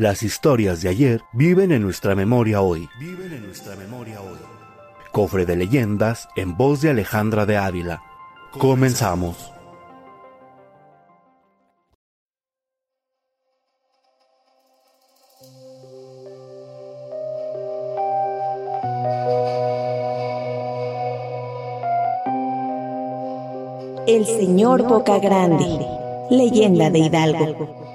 Las historias de ayer viven en nuestra memoria hoy. Viven en nuestra memoria hoy. Cofre de leyendas en voz de Alejandra de Ávila. Comenzamos. El señor Boca Grande, leyenda de Hidalgo.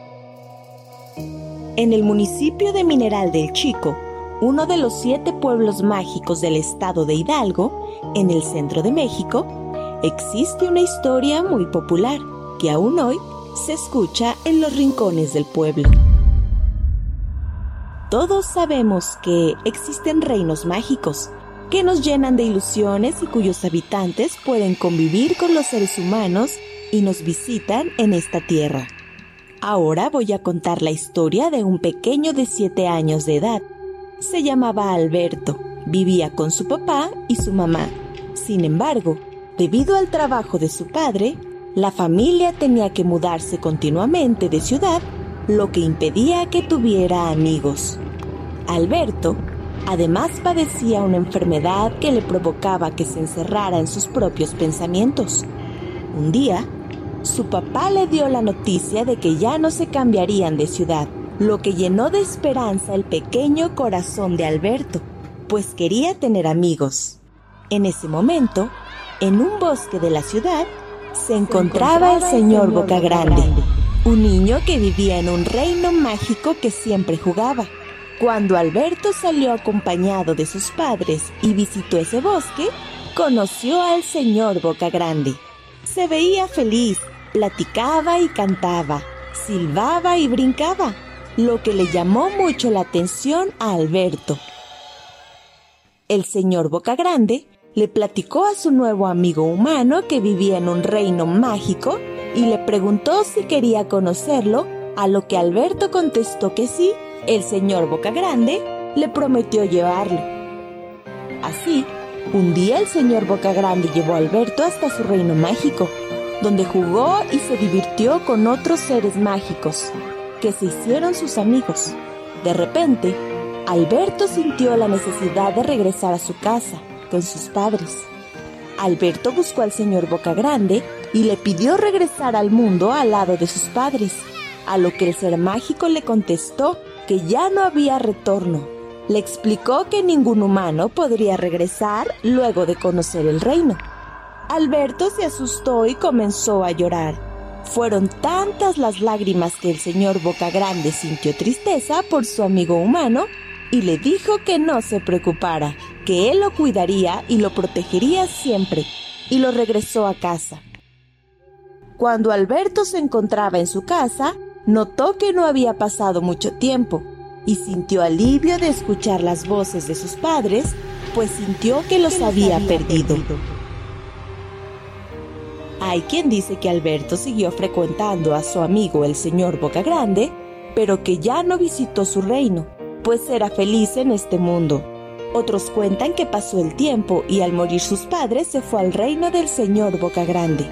En el municipio de Mineral del Chico, uno de los siete pueblos mágicos del estado de Hidalgo, en el centro de México, existe una historia muy popular que aún hoy se escucha en los rincones del pueblo. Todos sabemos que existen reinos mágicos que nos llenan de ilusiones y cuyos habitantes pueden convivir con los seres humanos y nos visitan en esta tierra. Ahora voy a contar la historia de un pequeño de 7 años de edad. Se llamaba Alberto, vivía con su papá y su mamá. Sin embargo, debido al trabajo de su padre, la familia tenía que mudarse continuamente de ciudad, lo que impedía que tuviera amigos. Alberto Además padecía una enfermedad que le provocaba que se encerrara en sus propios pensamientos. Un día, su papá le dio la noticia de que ya no se cambiarían de ciudad, lo que llenó de esperanza el pequeño corazón de Alberto, pues quería tener amigos. En ese momento, en un bosque de la ciudad, se encontraba el señor Bocagrande, un niño que vivía en un reino mágico que siempre jugaba. Cuando Alberto salió acompañado de sus padres y visitó ese bosque, conoció al señor Bocagrande. Se veía feliz, platicaba y cantaba, silbaba y brincaba, lo que le llamó mucho la atención a Alberto. El señor Bocagrande le platicó a su nuevo amigo humano que vivía en un reino mágico y le preguntó si quería conocerlo, a lo que Alberto contestó que sí el señor Bocagrande le prometió llevarlo. Así, un día el señor Bocagrande llevó a Alberto hasta su reino mágico, donde jugó y se divirtió con otros seres mágicos, que se hicieron sus amigos. De repente, Alberto sintió la necesidad de regresar a su casa, con sus padres. Alberto buscó al señor Bocagrande y le pidió regresar al mundo al lado de sus padres, a lo que el ser mágico le contestó que ya no había retorno. Le explicó que ningún humano podría regresar luego de conocer el reino. Alberto se asustó y comenzó a llorar. Fueron tantas las lágrimas que el señor Bocagrande sintió tristeza por su amigo humano y le dijo que no se preocupara, que él lo cuidaría y lo protegería siempre, y lo regresó a casa. Cuando Alberto se encontraba en su casa, notó que no había pasado mucho tiempo y sintió alivio de escuchar las voces de sus padres, pues sintió que los había perdido. Hay quien dice que Alberto siguió frecuentando a su amigo el señor Bocagrande, pero que ya no visitó su reino, pues era feliz en este mundo. Otros cuentan que pasó el tiempo y al morir sus padres se fue al reino del señor Bocagrande.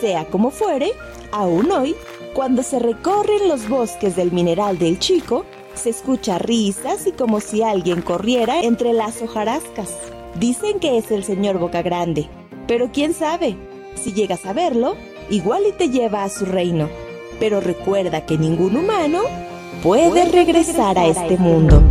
Sea como fuere, aún hoy cuando se recorren los bosques del mineral del Chico, se escucha risas y como si alguien corriera entre las hojarascas. Dicen que es el señor Boca Grande, pero quién sabe, si llegas a verlo, igual y te lleva a su reino. Pero recuerda que ningún humano puede, regresar, a este, este mundo.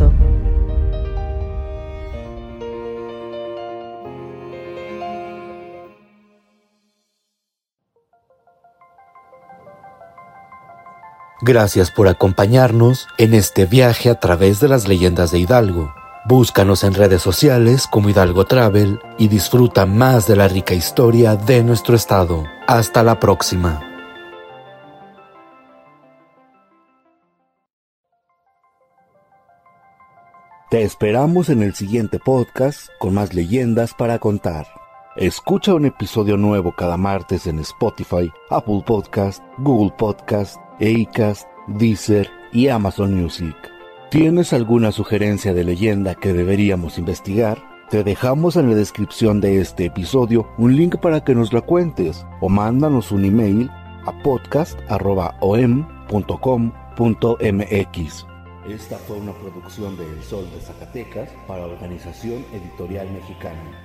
Gracias por acompañarnos en este viaje a través de las leyendas de Hidalgo. Búscanos en redes sociales como Hidalgo Travel y disfruta más de la rica historia de nuestro estado. Hasta la próxima. Te esperamos en el siguiente podcast con más leyendas para contar. Escucha un episodio nuevo cada martes en Spotify, Apple Podcast, Google Podcast, Acast, Deezer y Amazon Music. ¿Tienes alguna sugerencia de leyenda que deberíamos investigar? Te dejamos en la descripción de este episodio un link para que nos la cuentes o mándanos un email a podcast.om.com.mx. Esta fue una producción de El Sol de Zacatecas para Organización Editorial Mexicana.